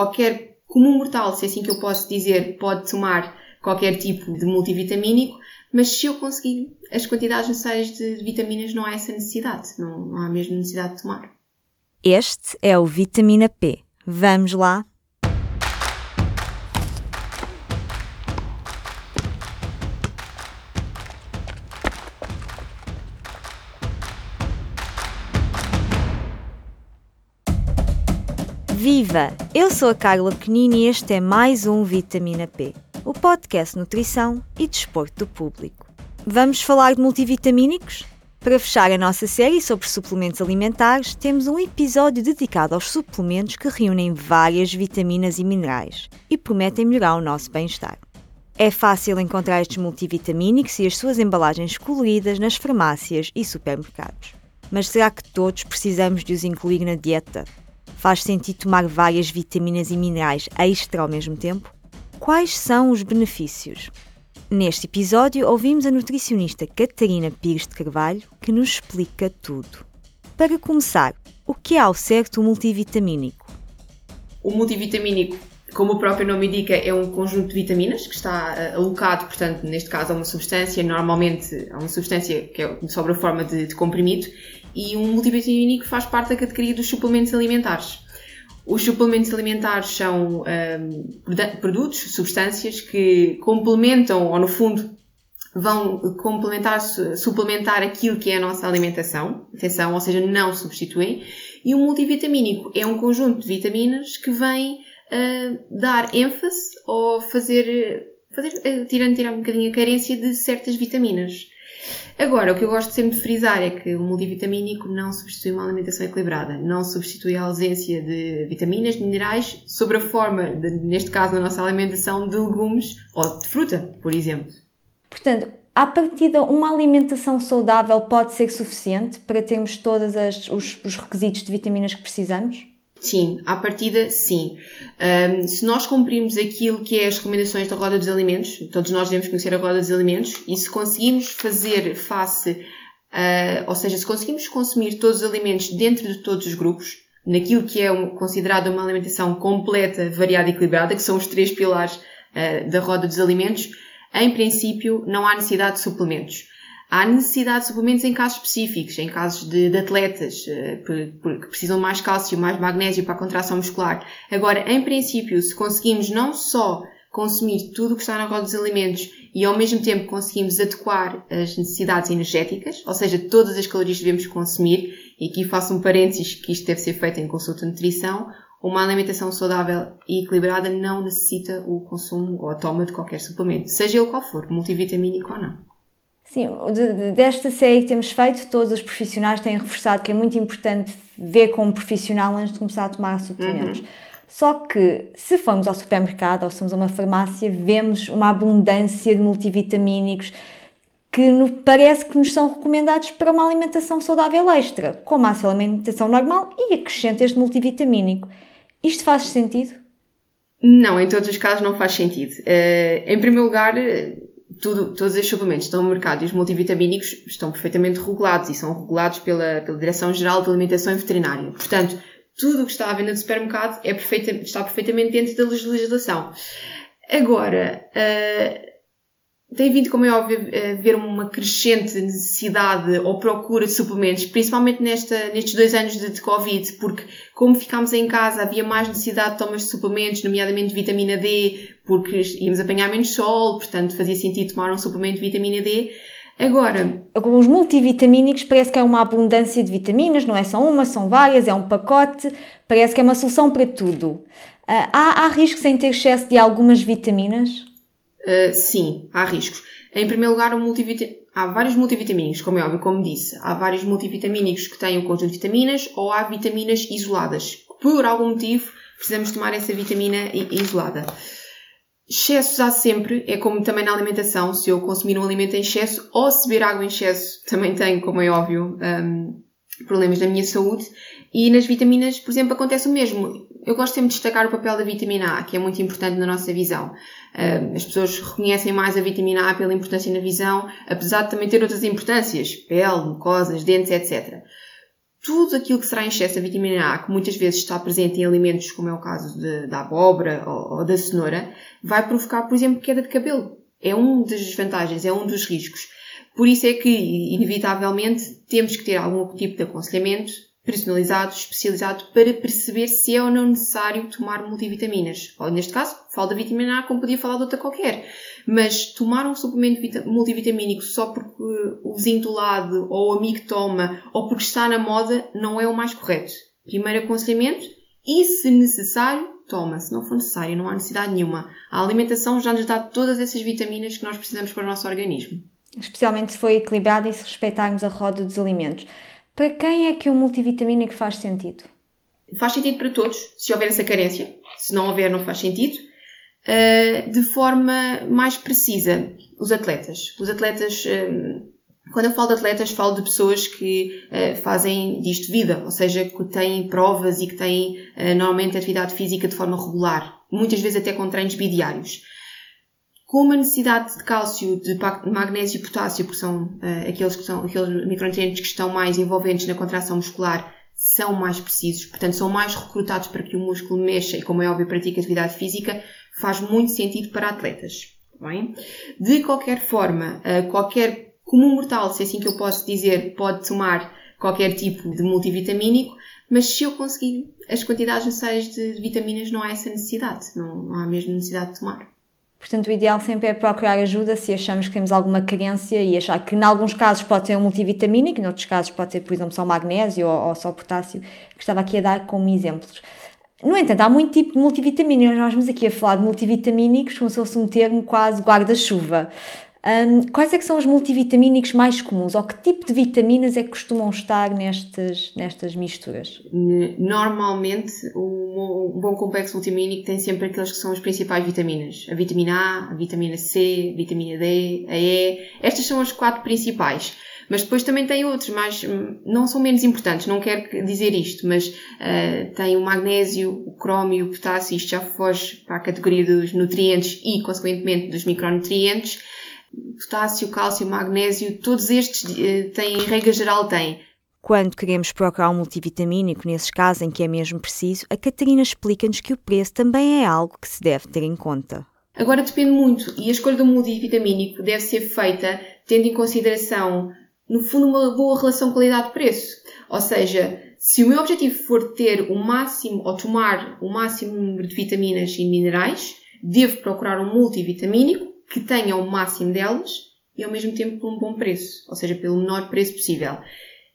qualquer comum mortal, se é assim que eu posso dizer, pode tomar qualquer tipo de multivitamínico, mas se eu conseguir as quantidades necessárias de vitaminas, não há essa necessidade, não, há mesmo necessidade de tomar. Este é o Vitamina P. Vamos lá? Viva! Eu sou a Carla Pequenini e este é mais um Vitamina P, o podcast Nutrição e Desporto do Público. Vamos falar de multivitamínicos? Para fechar a nossa série sobre suplementos alimentares, temos um episódio dedicado aos suplementos que reúnem várias vitaminas e minerais e prometem melhorar o nosso bem-estar. É fácil encontrar estes multivitamínicos e as suas embalagens coloridas nas farmácias e supermercados. Mas será que todos precisamos de os incluir na dieta? Faz sentido tomar várias vitaminas e minerais extra ao mesmo tempo? Quais são os benefícios? Neste episódio, ouvimos a nutricionista Catarina Pires de Carvalho, que nos explica tudo. Para começar, o que é ao certo o multivitamínico? O multivitamínico, como o próprio nome indica, é um conjunto de vitaminas que está eh, alocado, portanto, neste caso, a uma substância, normalmente a uma substância que é sob a forma de, de comprimido, e um multivitamínico faz parte da categoria dos suplementos alimentares. Os suplementos alimentares são um, produtos, substâncias que complementam, ou no fundo, vão complementar, suplementar aquilo que é a nossa alimentação, atenção, ou seja, não substituem. E o multivitamínico é um conjunto de vitaminas que vem uh, dar ênfase ou fazer, fazer uh, tirando, tirar um bocadinho a carência de certas vitaminas. Agora, o que eu gosto sempre de frisar é que o multivitamínico não substitui uma alimentação equilibrada, não substitui a ausência de vitaminas, minerais, sobre a forma, de, neste caso na nossa alimentação, de legumes ou de fruta, por exemplo. Portanto, à partida, uma alimentação saudável pode ser suficiente para termos todos os, os requisitos de vitaminas que precisamos? Sim, à partida, sim. Um, se nós cumprirmos aquilo que é as recomendações da roda dos alimentos, todos nós devemos conhecer a roda dos alimentos, e se conseguimos fazer face, uh, ou seja, se conseguimos consumir todos os alimentos dentro de todos os grupos, naquilo que é um, considerado uma alimentação completa, variada e equilibrada, que são os três pilares uh, da roda dos alimentos, em princípio não há necessidade de suplementos. Há necessidade de suplementos em casos específicos, em casos de, de atletas eh, que precisam mais cálcio, mais magnésio para a contração muscular. Agora, em princípio, se conseguimos não só consumir tudo o que está na roda dos alimentos e ao mesmo tempo conseguimos adequar as necessidades energéticas, ou seja, todas as calorias que devemos consumir, e aqui faço um parênteses que isto deve ser feito em consulta de nutrição, uma alimentação saudável e equilibrada não necessita o consumo ou a toma de qualquer suplemento, seja ele qual for, multivitamínico ou não. Sim, desta série que temos feito, todos os profissionais têm reforçado que é muito importante ver como profissional antes de começar a tomar suplementos. Uhum. Só que, se formos ao supermercado ou somos a uma farmácia, vemos uma abundância de multivitamínicos que parece que nos são recomendados para uma alimentação saudável extra, como a sua alimentação normal e acrescenta este multivitamínico. Isto faz sentido? Não, em todos os casos não faz sentido. Uh, em primeiro lugar, tudo, todos estes suplementos estão no mercado e os multivitamínicos estão perfeitamente regulados e são regulados pela, pela Direção-Geral de Alimentação e Veterinária. Portanto, tudo o que está à venda no supermercado é perfeita, está perfeitamente dentro da legislação. Agora, uh, tem vindo, como é óbvio, a haver uma crescente necessidade ou procura de suplementos, principalmente nesta, nestes dois anos de, de, Covid, porque como ficámos em casa havia mais necessidade de tomas de suplementos, nomeadamente vitamina D, porque íamos apanhar menos sol, portanto fazia sentido tomar um suplemento de vitamina D. Agora, com os multivitamínicos parece que é uma abundância de vitaminas, não é só uma, são várias, é um pacote, parece que é uma solução para tudo. Uh, há, há riscos em ter excesso de algumas vitaminas? Uh, sim, há riscos. Em primeiro lugar, há vários multivitamínicos, como é óbvio, como disse. Há vários multivitamínicos que têm um conjunto de vitaminas ou há vitaminas isoladas. Por algum motivo, precisamos tomar essa vitamina isolada. Excessos há sempre, é como também na alimentação. Se eu consumir um alimento em excesso ou se beber água em excesso, também tenho, como é óbvio, um, problemas na minha saúde. E nas vitaminas, por exemplo, acontece o mesmo. Eu gosto sempre de destacar o papel da vitamina A, que é muito importante na nossa visão. As pessoas reconhecem mais a vitamina A pela importância na visão, apesar de também ter outras importâncias, pele, mucosas, dentes, etc. tudo aquilo que será em excesso da vitamina A, que muitas vezes está presente em alimentos, como é o caso de, da abóbora ou, ou, da cenoura, vai provocar, por exemplo, queda de cabelo. É um das desvantagens, é um dos riscos. Por isso é que, inevitavelmente, temos que ter algum tipo de aconselhamento personalizado, especializado, para perceber se é ou não necessário tomar multivitaminas. Ou, neste caso, falo da vitamina A como podia falar de outra qualquer. Mas tomar um suplemento multivitamínico só porque o vizinho do lado ou o amigo toma ou porque está na moda não é o mais correto. Primeiro aconselhamento e, se necessário, toma. Se não for necessário, não há necessidade nenhuma. A alimentação já nos dá todas essas vitaminas que nós precisamos para o nosso organismo. Especialmente se for equilibrada e se respeitarmos a roda dos alimentos. Para quem é que o multivitamínico faz sentido? Faz sentido para todos, se houver essa carência. Se não houver, não faz sentido. Uh, de forma mais precisa, os atletas. Os atletas, um, quando eu falo de atletas, falo de pessoas que uh, fazem disto vida, ou seja, que têm provas e que têm normalmente atividade física de forma regular, muitas vezes até com treinos bidiários. Com a necessidade de cálcio, de magnésio e potássio, que são aqueles, que são aqueles micronutrientes que estão mais envolventes na contração muscular, são mais precisos, portanto são mais recrutados para que o músculo mexa e, como é óbvio, pratique atividade física, faz muito sentido para atletas. Bem? De qualquer forma, eh, qualquer comum mortal, se é assim que eu posso dizer, pode tomar qualquer tipo de multivitamínico, mas se eu conseguir as quantidades necessárias de vitaminas, não há essa necessidade, não há mesmo necessidade de tomar. Portanto, o ideal sempre é procurar ajuda se achamos que temos alguma carência e achar que, em alguns casos, pode ser um multivitamínico, em outros casos, pode ser, por exemplo, só magnésio ou, ou só potássio, que estava aqui a dar como exemplos. No entanto, há muito tipo de multivitamínicos. Nós vamos aqui a falar de multivitamínicos como se fosse um termo quase guarda-chuva. Um, quais é que são os multivitamínicos mais comuns? Ou que tipo de vitaminas é que costumam estar nestas, nestas misturas? Normalmente, um, bom complexo multivitamínico tem sempre aqueles que são as principais vitaminas. A vitamina A, a vitamina C, a vitamina D, a E. Estas são as quatro principais. Mas depois também tem outros, mas hum, não são menos importantes, não quero dizer isto, mas uh, tem o magnésio, o crómio, o potássio, isto já foge para a categoria dos nutrientes e, consequentemente, dos micronutrientes. Potássio, cálcio, magnésio, todos estes uh, têm, em regra geral, têm. Quando queremos procurar um multivitamínico, nesses casos em que é mesmo preciso, a Catarina explica-nos que o preço também é algo que se deve ter em conta. Agora depende muito e a escolha do multivitamínico deve ser feita tendo em consideração no fundo, uma boa relação qualidade-preço. Ou seja, se o meu objetivo for ter o máximo ou tomar o máximo número de vitaminas e minerais, devo procurar um multivitamínico que tenha o máximo delas e ao mesmo tempo por um bom preço, ou seja, pelo menor preço possível.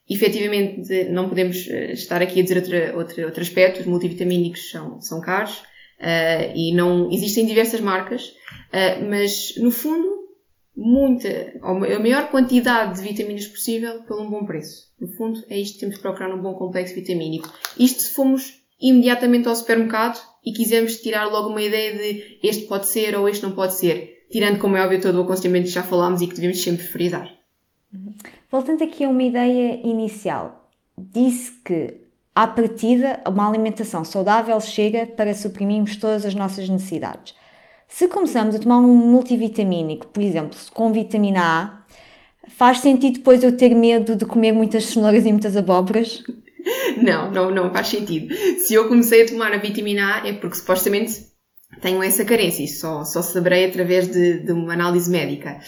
Efetivamente, não podemos eh, estar aqui a dizer outro, outro, outro aspecto, os multivitamínicos são, são caros uh, e não existem diversas marcas, uh, mas no fundo muita, a maior quantidade de vitaminas possível pelo um bom preço. No fundo, é isto que temos que procurar num bom complexo vitamínico. Isto se formos imediatamente ao supermercado e quisermos tirar logo uma ideia de este pode ser ou este não pode ser, tirando, como é óbvio, todo o aconselhamento que já falámos e que devemos sempre frisar. Voltando aqui a uma ideia inicial, disse que à partida uma alimentação saudável chega para suprimirmos todas as nossas necessidades. Se começamos a tomar um multivitamínico, por exemplo, com vitamina A, faz sentido depois eu ter medo de comer muitas cenouras e muitas abóboras? Não, não, não faz sentido. Se eu comecei a tomar a vitamina A é porque supostamente tenho essa carência e só, só saberei através de, de uma análise médica.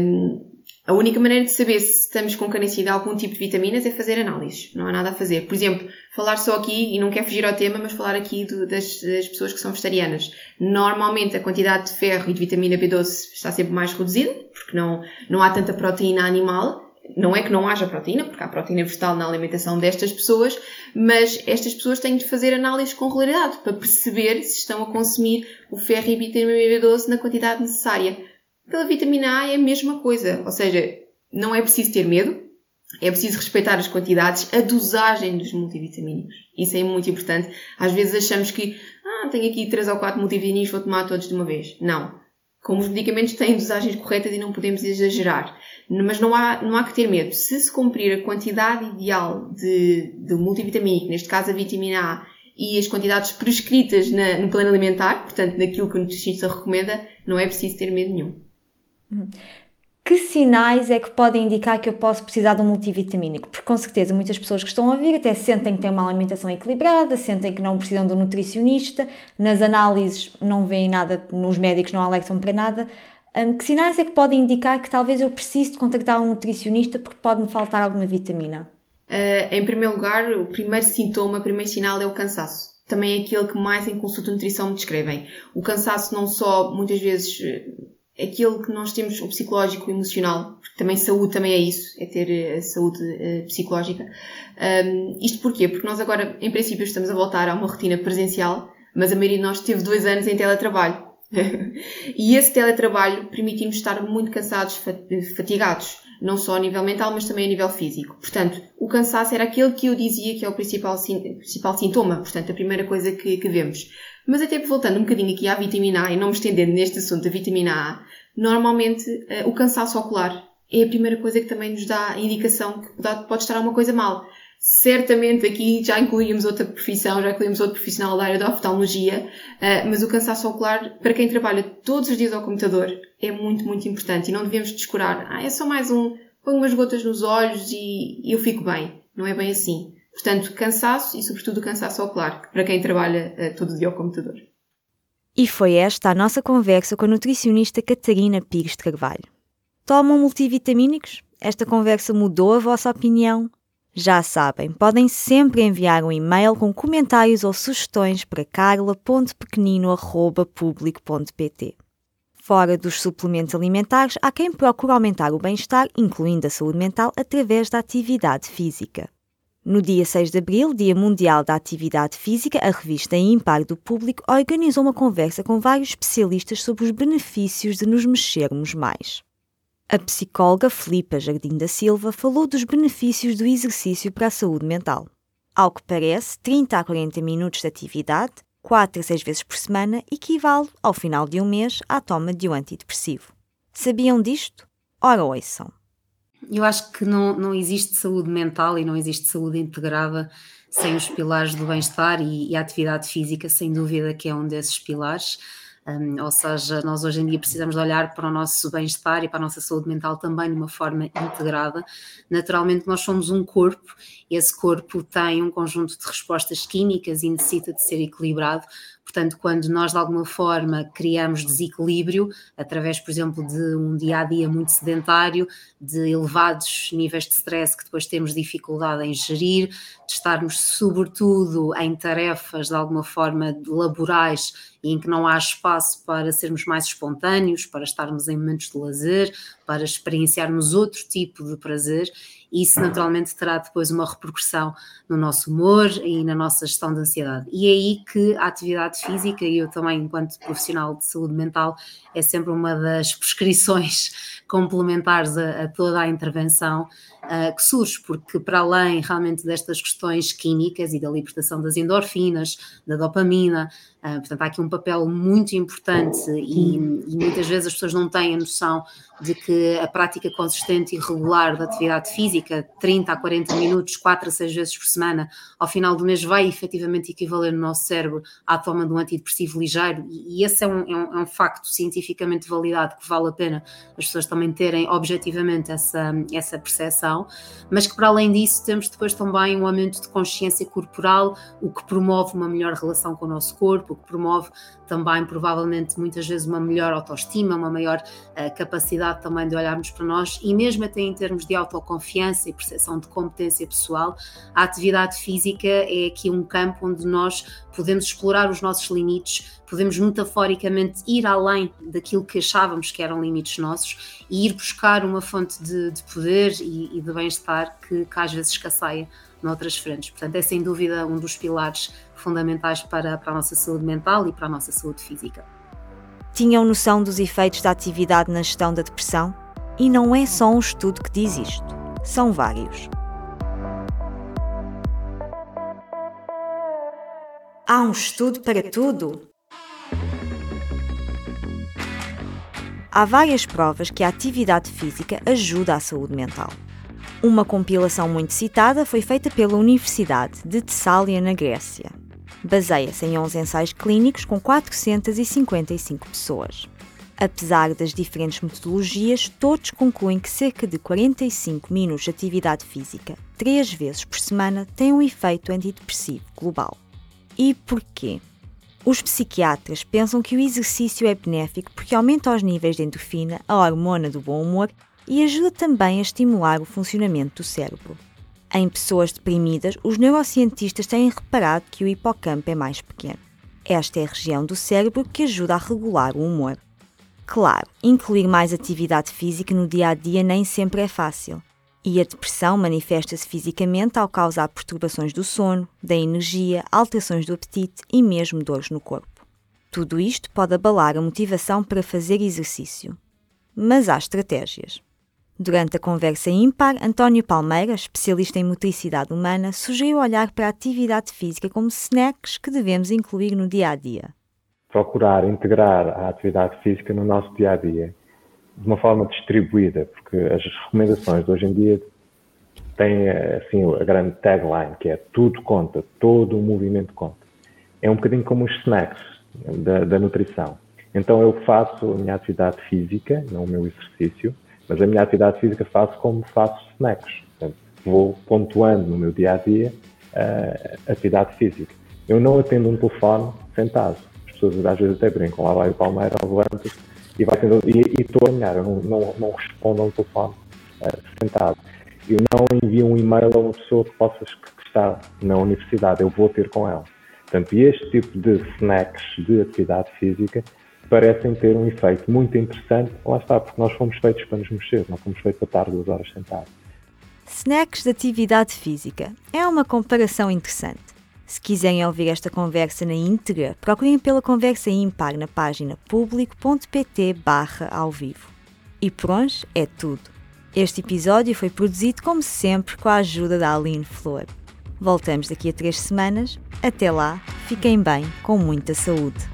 Um, a única maneira de saber se estamos com carência de algum tipo de vitaminas é fazer análises. Não há nada a fazer. Por exemplo, falar só aqui, e não quero fugir ao tema, mas falar aqui do, das, das, pessoas que são vegetarianas. Normalmente a quantidade de ferro e de vitamina B12 está sempre mais reduzida, porque não, não há tanta proteína animal. Não é que não haja proteína, porque há proteína vegetal na alimentação destas pessoas, mas estas pessoas têm de fazer análises com regularidade para perceber se estão a consumir o ferro e vitamina B12 na quantidade necessária pela vitamina A é a mesma coisa, ou seja, não é preciso ter medo, é preciso respeitar as quantidades, a dosagem dos multivitamínicos. Isso é muito importante. Às vezes achamos que, ah, tenho aqui 3 ou 4 multivitamínicos, vou tomar todos de uma vez. Não. Como os medicamentos têm dosagens corretas e não podemos exagerar. Mas não há, não há que ter medo. Se se cumprir a quantidade ideal de, de multivitamínico, neste caso a vitamina A, e as quantidades prescritas na, no plano alimentar, portanto, naquilo que o nutricionista recomenda, não é preciso ter medo nenhum. Que sinais é que podem indicar que eu posso precisar de um multivitamínico? Porque com certeza muitas pessoas que estão a vir até sentem que têm uma alimentação equilibrada, sentem que não precisam de um nutricionista, nas análises não veem nada, nos médicos não alertam para nada. Um, que sinais é que podem indicar que talvez eu precise de contactar um nutricionista porque pode-me faltar alguma vitamina? Uh, em primeiro lugar, o primeiro sintoma, o primeiro sinal é o cansaço. Também é aquele que mais em consulta de nutrição me descrevem. O cansaço não só, muitas vezes, aquilo que nós temos, o psicológico, o emocional, porque também saúde também é isso, é ter a eh, saúde uh, psicológica. Um, isto porquê? Porque nós agora, em princípio, estamos a voltar a uma rotina presencial, mas a maioria de nós teve dois anos em teletrabalho. e esse teletrabalho permitiu-nos estar muito cansados, fatigados, não só a nível mental, mas também a nível físico. Portanto, o cansaço era aquele que eu dizia que é o principal, principal sintoma, portanto, a primeira coisa que, que vemos. Mas até voltando um bocadinho aqui à vitamina A e não me estendendo neste assunto da vitamina A, normalmente uh, o cansaço ocular é a primeira coisa que também nos dá a indicação que pode estar alguma coisa mal. Certamente aqui já incluímos outra profissão, já incluímos outro profissional da área da oftalmologia, uh, mas o cansaço ocular, para quem trabalha todos os dias ao computador, é muito, muito importante e não devemos descurar. Ah, é só mais um, põe umas gotas nos olhos e, eu fico bem. Não é bem assim. Portanto, cansaço e, sobretudo, cansaço ocular, para quem trabalha uh, todo dia ao computador. E foi esta a nossa conversa com a nutricionista Catarina Pires de Carvalho. Tomam multivitamínicos? Esta conversa mudou a vossa opinião? Já sabem, podem sempre enviar um e-mail com comentários ou sugestões para carla.pequenino.publico.pt. Fora dos suplementos alimentares, há quem procure aumentar o bem-estar, incluindo a saúde mental, através da atividade física. No dia 6 de abril, Dia Mundial da Atividade Física, a revista Impar do Público organizou uma conversa com vários especialistas sobre os benefícios de nos mexermos mais. A psicóloga Filipa Jardim da Silva falou dos benefícios do exercício para a saúde mental. Ao que parece, 30 a 40 minutos de atividade, 4 a 6 vezes por semana, equivale, ao final de um mês, à toma de um antidepressivo. Sabiam disto? Ora, ouçam. Eu acho que não, não existe saúde mental e não existe saúde integrada sem os pilares do bem-estar e, e, a atividade física, sem dúvida, que é um desses pilares. Um, ou seja, nós hoje em dia precisamos de olhar para o nosso bem-estar e para a nossa saúde mental também de uma forma integrada. Naturalmente, nós somos um corpo, esse corpo tem um conjunto de respostas químicas e necessita de ser equilibrado. Portanto, quando nós de alguma forma criamos desequilíbrio, através, por exemplo, de um dia a dia muito sedentário, de elevados níveis de stress que depois temos dificuldade em gerir, de estarmos, sobretudo, em tarefas de alguma forma laborais e em que não há espaço para sermos mais espontâneos, para estarmos em momentos de lazer, para experienciarmos outro tipo de prazer, e isso naturalmente terá depois uma repercussão no nosso humor e na nossa gestão de ansiedade. E é aí que a atividade física, e eu também, enquanto profissional de saúde mental, é sempre uma das prescrições complementares a, a toda a intervenção que surge, porque para além realmente destas questões químicas e da libertação das endorfinas, da dopamina, Uh, portanto, há aqui um papel muito importante e, e, muitas vezes as pessoas não têm a noção de que a prática consistente e regular da atividade física, 30 a 40 minutos, 4 a 6 vezes por semana, ao final do mês vai efetivamente equivaler no nosso cérebro à toma de um antidepressivo ligeiro e, e esse é um, é, um, é um, facto cientificamente validado que vale a pena as pessoas também terem objetivamente essa, essa percepção, mas que para além disso temos depois também um aumento de consciência corporal, o que promove uma melhor relação com o nosso corpo, o que promove também provavelmente muitas vezes uma melhor autoestima, uma maior uh, capacidade também de olharmos para nós e mesmo até em termos de autoconfiança e percepção de competência pessoal, a atividade física é aqui um campo onde nós podemos explorar os nossos limites, podemos metaforicamente ir além daquilo que achávamos que eram limites nossos e ir buscar uma fonte de, de poder e, e de bem-estar que, que às vezes escasseia noutras frentes. Portanto, é sem dúvida um dos pilares fundamentais para, para a nossa saúde mental e para a nossa saúde física. Tinham noção dos efeitos da atividade na gestão da depressão? E não é só um estudo que diz isto, são vários. Há um estudo para tudo? Há várias provas que a atividade física ajuda à saúde mental. Uma compilação muito citada foi feita pela Universidade de Tessália, na Grécia. Baseia-se em 11 ensaios clínicos com 455 pessoas. Apesar das diferentes metodologias, todos concluem que cerca de 45 minutos de atividade física, três vezes por semana, tem um efeito antidepressivo global. E porquê? Os psiquiatras pensam que o exercício é benéfico porque aumenta os níveis de endorfina, a hormona do bom humor, e ajuda também a estimular o funcionamento do cérebro. Em pessoas deprimidas, os neurocientistas têm reparado que o hipocampo é mais pequeno. Esta é a região do cérebro que ajuda a regular o humor. Claro, incluir mais atividade física no dia a dia nem sempre é fácil. E a depressão manifesta-se fisicamente ao causar perturbações do sono, da energia, alterações do apetite e mesmo dores no corpo. Tudo isto pode abalar a motivação para fazer exercício. Mas há estratégias. Durante a conversa ímpar, António Palmeira, especialista em motricidade humana, sugeriu olhar para a atividade física como snacks que devemos incluir no dia a dia. Procurar integrar a atividade física no nosso dia a dia de uma forma distribuída, porque as recomendações de hoje em dia têm assim a grande tagline que é tudo conta, todo o movimento conta. É um bocadinho como os snacks da, da nutrição. Então eu faço a minha atividade física, não o meu exercício, mas a minha atividade física faço como faço snacks. Portanto, vou pontuando no meu dia a dia a atividade física. Eu não atendo um telefone sentado. As pessoas às vezes até brincam, lá vai o Palmeira, levanta e vai sendo, e, estou a alinhar, eu não, não, não respondo a um telefone uh, sentado. Eu não envio um e-mail a uma pessoa que possa que está na universidade, eu vou ter com ela. Portanto, este tipo de snacks de atividade física parecem ter um efeito muito interessante, lá está, porque nós fomos feitos para nos mexer, não fomos feitos para estar duas horas sentados. Snacks de atividade física é uma comparação interessante. Se quiserem ouvir esta conversa na íntegra, procurem pela Conversa Impar na página público.pt barra ao vivo. E por hoje é tudo. Este episódio foi produzido, como sempre, com a ajuda da Aline Flor. Voltamos daqui a três semanas. Até lá, fiquem bem, com muita saúde.